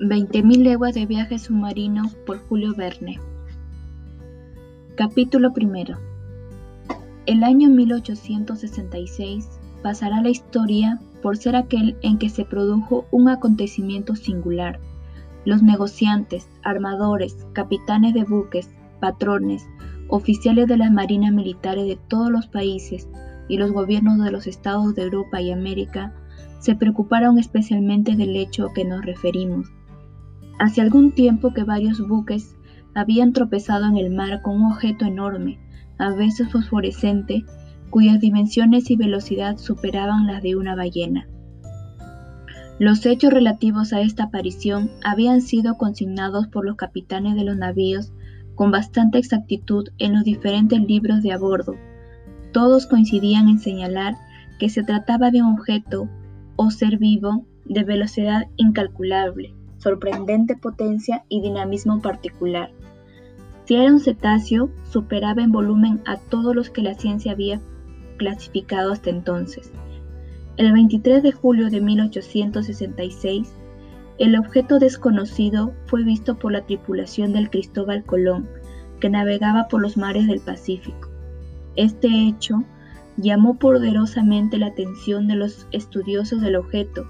20.000 leguas de viaje submarino por Julio Verne. Capítulo primero. El año 1866 pasará la historia por ser aquel en que se produjo un acontecimiento singular. Los negociantes, armadores, capitanes de buques, patrones, oficiales de las marinas militares de todos los países y los gobiernos de los estados de Europa y América se preocuparon especialmente del hecho que nos referimos Hace algún tiempo que varios buques habían tropezado en el mar con un objeto enorme, a veces fosforescente, cuyas dimensiones y velocidad superaban las de una ballena. Los hechos relativos a esta aparición habían sido consignados por los capitanes de los navíos con bastante exactitud en los diferentes libros de a bordo. Todos coincidían en señalar que se trataba de un objeto o ser vivo de velocidad incalculable, sorprendente potencia y dinamismo particular. Si era un cetáceo, superaba en volumen a todos los que la ciencia había clasificado hasta entonces. El 23 de julio de 1866, el objeto desconocido fue visto por la tripulación del Cristóbal Colón, que navegaba por los mares del Pacífico. Este hecho llamó poderosamente la atención de los estudiosos del objeto,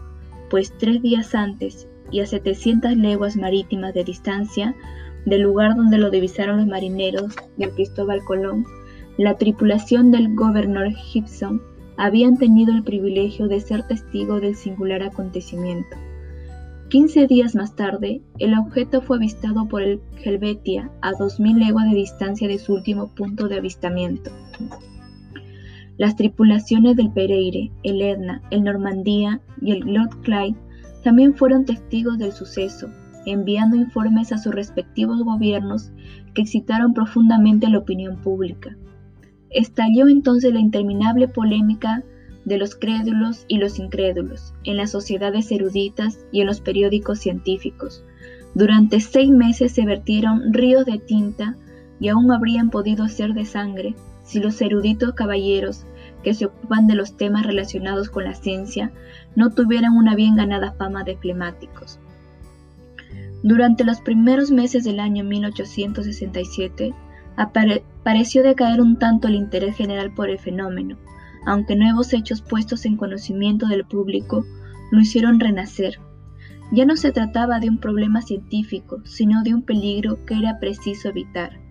pues tres días antes y a 700 leguas marítimas de distancia del lugar donde lo divisaron los marineros del Cristóbal Colón, la tripulación del gobernador Gibson habían tenido el privilegio de ser testigo del singular acontecimiento. Quince días más tarde, el objeto fue avistado por el Helvetia a 2.000 leguas de distancia de su último punto de avistamiento. Las tripulaciones del Pereire, el Edna, el Normandía y el Lord también fueron testigos del suceso, enviando informes a sus respectivos gobiernos que excitaron profundamente la opinión pública. Estalló entonces la interminable polémica de los crédulos y los incrédulos en las sociedades eruditas y en los periódicos científicos. Durante seis meses se vertieron ríos de tinta y aún habrían podido ser de sangre si los eruditos caballeros que se ocupan de los temas relacionados con la ciencia no tuvieran una bien ganada fama de flemáticos. Durante los primeros meses del año 1867, pareció decaer un tanto el interés general por el fenómeno, aunque nuevos hechos puestos en conocimiento del público lo hicieron renacer. Ya no se trataba de un problema científico, sino de un peligro que era preciso evitar.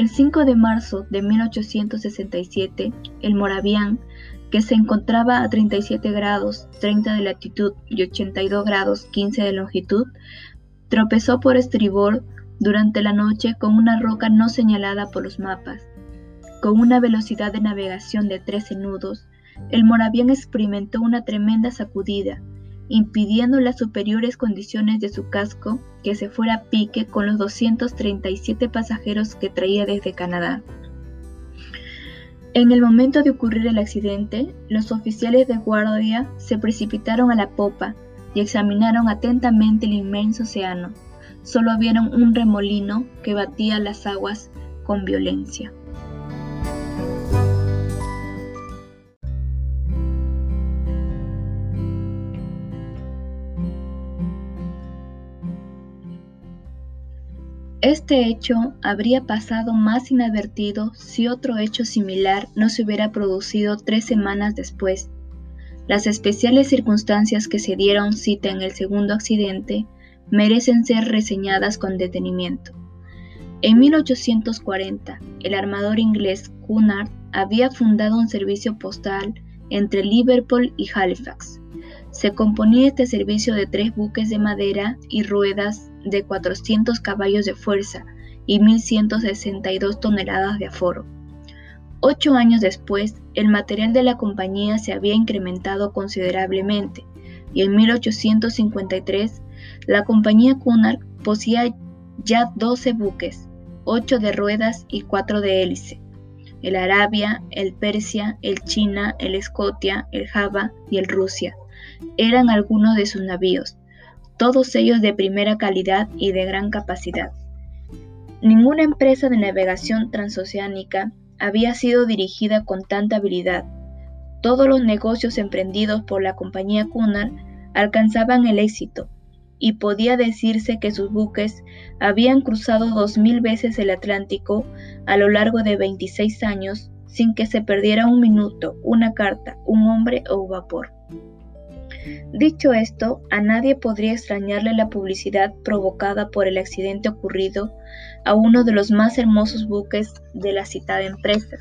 El 5 de marzo de 1867, el Moravian, que se encontraba a 37 grados 30 de latitud y 82 grados 15 de longitud, tropezó por estribor durante la noche con una roca no señalada por los mapas. Con una velocidad de navegación de 13 nudos, el Moravian experimentó una tremenda sacudida impidiendo las superiores condiciones de su casco que se fuera a pique con los 237 pasajeros que traía desde Canadá. En el momento de ocurrir el accidente, los oficiales de guardia se precipitaron a la popa y examinaron atentamente el inmenso océano. Solo vieron un remolino que batía las aguas con violencia. Este hecho habría pasado más inadvertido si otro hecho similar no se hubiera producido tres semanas después. Las especiales circunstancias que se dieron cita en el segundo accidente merecen ser reseñadas con detenimiento. En 1840, el armador inglés Cunard había fundado un servicio postal entre Liverpool y Halifax. Se componía este servicio de tres buques de madera y ruedas de 400 caballos de fuerza y 1.162 toneladas de aforo. Ocho años después, el material de la compañía se había incrementado considerablemente y en 1853 la compañía Cunard poseía ya 12 buques, 8 de ruedas y 4 de hélice. El Arabia, el Persia, el China, el Escotia, el Java y el Rusia eran algunos de sus navíos, todos ellos de primera calidad y de gran capacidad. Ninguna empresa de navegación transoceánica había sido dirigida con tanta habilidad. Todos los negocios emprendidos por la compañía Cunard alcanzaban el éxito. y podía decirse que sus buques habían cruzado dos mil veces el Atlántico a lo largo de 26 años sin que se perdiera un minuto, una carta, un hombre o un vapor. Dicho esto, a nadie podría extrañarle la publicidad provocada por el accidente ocurrido a uno de los más hermosos buques de la citada empresa.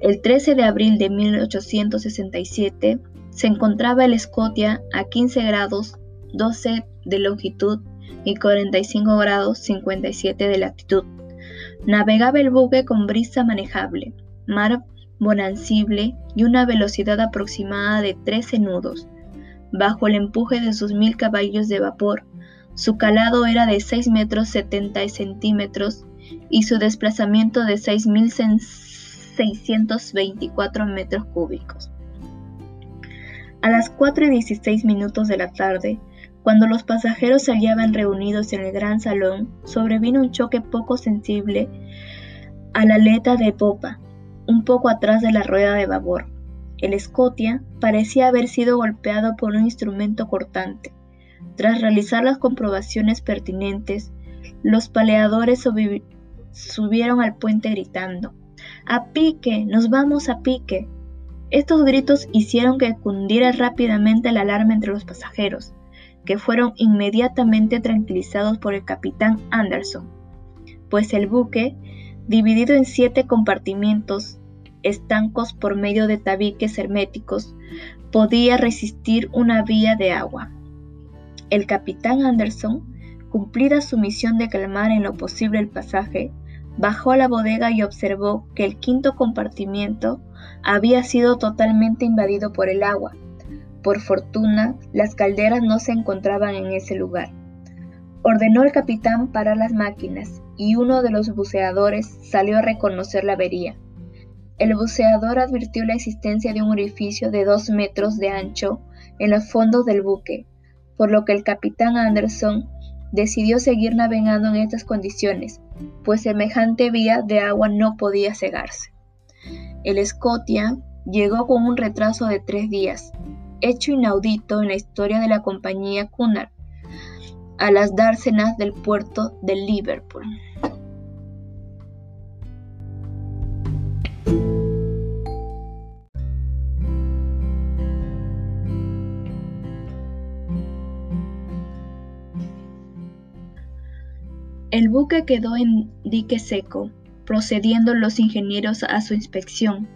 El 13 de abril de 1867 se encontraba el Scotia a 15 grados 12 de longitud y 45 grados 57 de latitud. Navegaba el buque con brisa manejable, mar bonancible y una velocidad aproximada de 13 nudos. Bajo el empuje de sus mil caballos de vapor, su calado era de 6 metros 70 centímetros y su desplazamiento de 6.624 metros cúbicos. A las 4 y 16 minutos de la tarde, cuando los pasajeros se hallaban reunidos en el gran salón, sobrevino un choque poco sensible a la aleta de popa, un poco atrás de la rueda de babor. El Scotia parecía haber sido golpeado por un instrumento cortante. Tras realizar las comprobaciones pertinentes, los paleadores subieron al puente gritando, ¡A pique! ¡Nos vamos a pique! Estos gritos hicieron que cundiera rápidamente la alarma entre los pasajeros que fueron inmediatamente tranquilizados por el capitán Anderson, pues el buque, dividido en siete compartimientos estancos por medio de tabiques herméticos, podía resistir una vía de agua. El capitán Anderson, cumplida su misión de calmar en lo posible el pasaje, bajó a la bodega y observó que el quinto compartimiento había sido totalmente invadido por el agua, por fortuna, las calderas no se encontraban en ese lugar. Ordenó al capitán parar las máquinas y uno de los buceadores salió a reconocer la avería. El buceador advirtió la existencia de un orificio de dos metros de ancho en los fondos del buque, por lo que el capitán Anderson decidió seguir navegando en estas condiciones, pues semejante vía de agua no podía cegarse. El Scotia llegó con un retraso de tres días, hecho inaudito en la historia de la compañía Cunard, a las dársenas del puerto de Liverpool. El buque quedó en dique seco, procediendo los ingenieros a su inspección.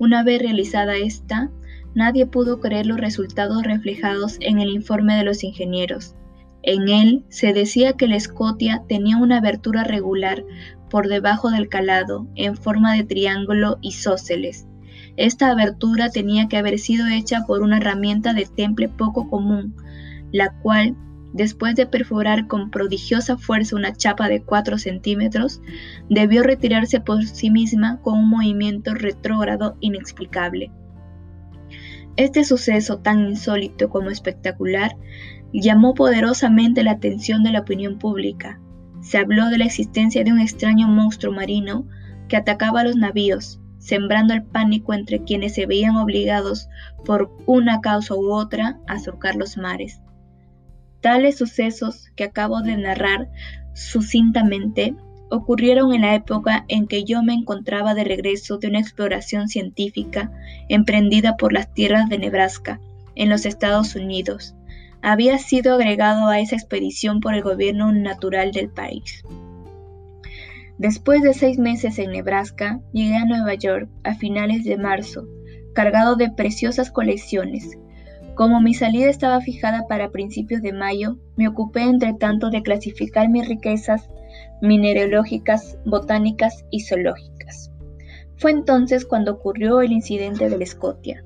Una vez realizada esta, Nadie pudo creer los resultados reflejados en el informe de los ingenieros. En él se decía que la Scotia tenía una abertura regular por debajo del calado, en forma de triángulo isósceles. Esta abertura tenía que haber sido hecha por una herramienta de temple poco común, la cual, después de perforar con prodigiosa fuerza una chapa de 4 centímetros, debió retirarse por sí misma con un movimiento retrógrado inexplicable. Este suceso tan insólito como espectacular llamó poderosamente la atención de la opinión pública. Se habló de la existencia de un extraño monstruo marino que atacaba a los navíos, sembrando el pánico entre quienes se veían obligados por una causa u otra a surcar los mares. Tales sucesos que acabo de narrar sucintamente ocurrieron en la época en que yo me encontraba de regreso de una exploración científica emprendida por las tierras de Nebraska, en los Estados Unidos. Había sido agregado a esa expedición por el gobierno natural del país. Después de seis meses en Nebraska, llegué a Nueva York a finales de marzo, cargado de preciosas colecciones. Como mi salida estaba fijada para principios de mayo, me ocupé entre tanto de clasificar mis riquezas mineralógicas, botánicas y zoológicas. Fue entonces cuando ocurrió el incidente del Scotia.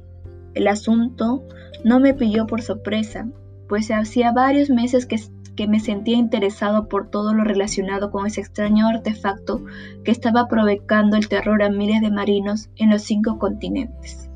El asunto no me pilló por sorpresa, pues hacía varios meses que, que me sentía interesado por todo lo relacionado con ese extraño artefacto que estaba provocando el terror a miles de marinos en los cinco continentes.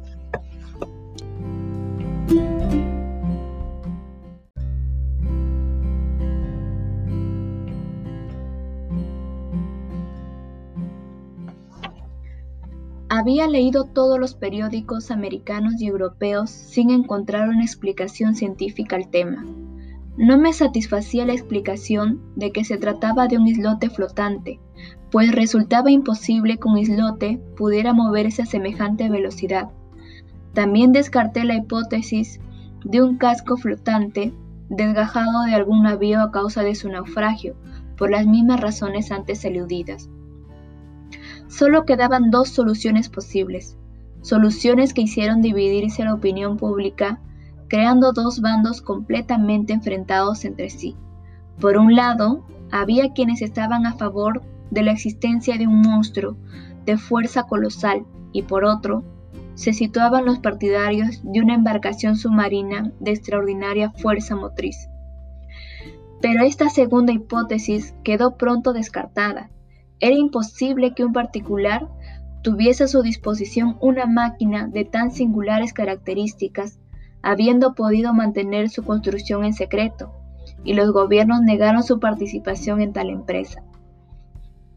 Había leído todos los periódicos americanos y europeos sin encontrar una explicación científica al tema. No me satisfacía la explicación de que se trataba de un islote flotante, pues resultaba imposible que un islote pudiera moverse a semejante velocidad. También descarté la hipótesis de un casco flotante desgajado de algún navío a causa de su naufragio, por las mismas razones antes eludidas. Solo quedaban dos soluciones posibles, soluciones que hicieron dividirse la opinión pública creando dos bandos completamente enfrentados entre sí. Por un lado, había quienes estaban a favor de la existencia de un monstruo de fuerza colosal y por otro, se situaban los partidarios de una embarcación submarina de extraordinaria fuerza motriz. Pero esta segunda hipótesis quedó pronto descartada. Era imposible que un particular tuviese a su disposición una máquina de tan singulares características habiendo podido mantener su construcción en secreto, y los gobiernos negaron su participación en tal empresa.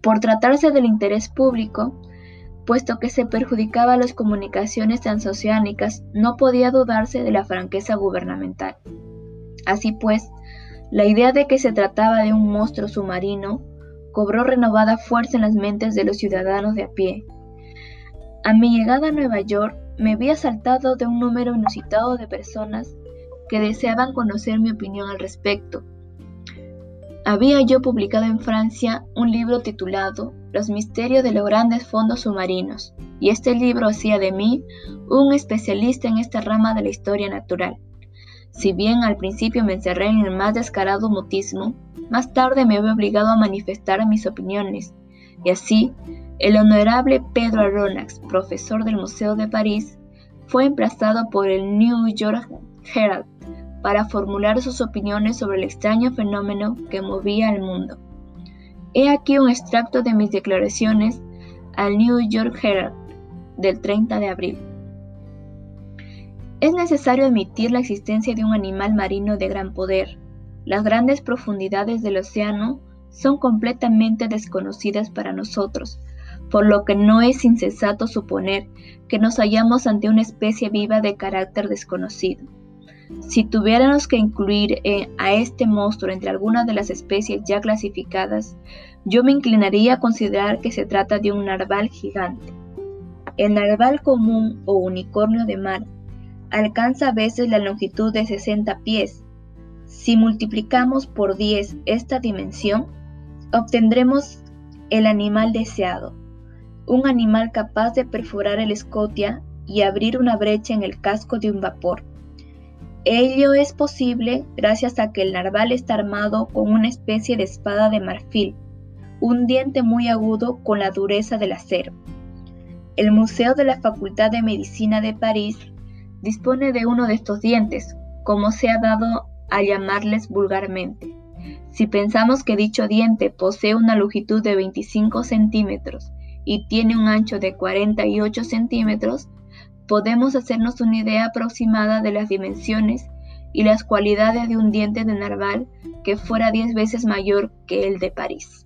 Por tratarse del interés público, puesto que se perjudicaba las comunicaciones transoceánicas, no podía dudarse de la franqueza gubernamental. Así pues, la idea de que se trataba de un monstruo submarino cobró renovada fuerza en las mentes de los ciudadanos de a pie. A mi llegada a Nueva York, me vi asaltado de un número inusitado de personas que deseaban conocer mi opinión al respecto. Había yo publicado en Francia un libro titulado Los misterios de los grandes fondos submarinos, y este libro hacía de mí un especialista en esta rama de la historia natural. Si bien al principio me encerré en el más descarado mutismo, más tarde me vi obligado a manifestar mis opiniones, y así el honorable Pedro Aronnax, profesor del Museo de París, fue emplazado por el New York Herald para formular sus opiniones sobre el extraño fenómeno que movía al mundo. He aquí un extracto de mis declaraciones al New York Herald del 30 de abril. Es necesario admitir la existencia de un animal marino de gran poder. Las grandes profundidades del océano son completamente desconocidas para nosotros, por lo que no es insensato suponer que nos hallamos ante una especie viva de carácter desconocido. Si tuviéramos que incluir eh, a este monstruo entre algunas de las especies ya clasificadas, yo me inclinaría a considerar que se trata de un narval gigante. El narval común o unicornio de mar alcanza a veces la longitud de 60 pies. Si multiplicamos por 10 esta dimensión, obtendremos el animal deseado, un animal capaz de perforar el escotia y abrir una brecha en el casco de un vapor. Ello es posible gracias a que el narval está armado con una especie de espada de marfil, un diente muy agudo con la dureza del acero. El Museo de la Facultad de Medicina de París dispone de uno de estos dientes, como se ha dado a llamarles vulgarmente. Si pensamos que dicho diente posee una longitud de 25 centímetros y tiene un ancho de 48 centímetros, podemos hacernos una idea aproximada de las dimensiones y las cualidades de un diente de narval que fuera 10 veces mayor que el de París.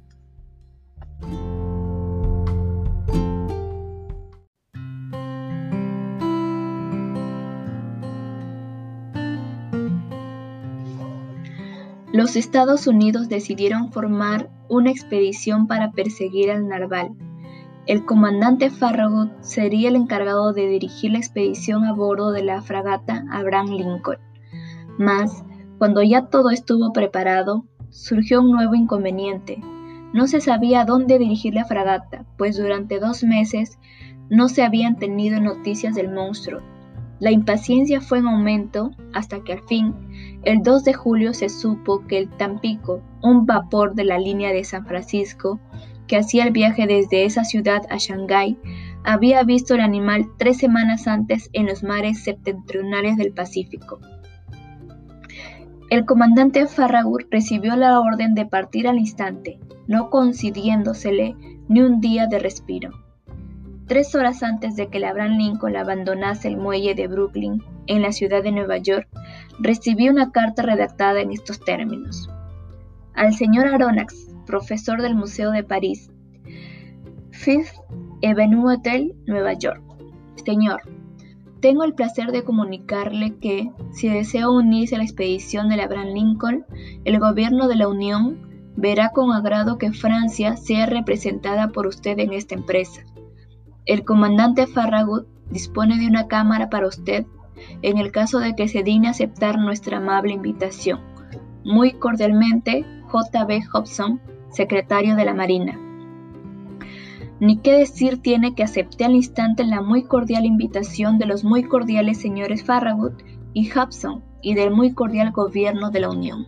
Los Estados Unidos decidieron formar una expedición para perseguir al narval el comandante Farragut sería el encargado de dirigir la expedición a bordo de la fragata Abraham Lincoln. Mas, cuando ya todo estuvo preparado, surgió un nuevo inconveniente. No se sabía dónde dirigir la fragata, pues durante dos meses no se habían tenido noticias del monstruo. La impaciencia fue en aumento hasta que al fin, el 2 de julio se supo que el Tampico, un vapor de la línea de San Francisco, que hacía el viaje desde esa ciudad a Shanghái, había visto el animal tres semanas antes en los mares septentrionales del Pacífico. El comandante Farragut recibió la orden de partir al instante, no concediéndosele ni un día de respiro. Tres horas antes de que el Abraham Lincoln abandonase el muelle de Brooklyn, en la ciudad de Nueva York, recibió una carta redactada en estos términos. Al señor Aronnax, profesor del Museo de París, Fifth Avenue Hotel, Nueva York. Señor, Tengo el placer de comunicarle que, si desea unirse a la expedición del Abraham Lincoln, el gobierno de la Unión verá con agrado que Francia sea representada por usted en esta empresa. El comandante Farragut dispone de una cámara para usted en el caso de que se digne aceptar nuestra amable invitación. Muy cordialmente, J.B. Hobson, secretario de la Marina. Ni qué decir tiene que acepté al instante la muy cordial invitación de los muy cordiales señores Farragut y Hobson y del muy cordial gobierno de la Unión.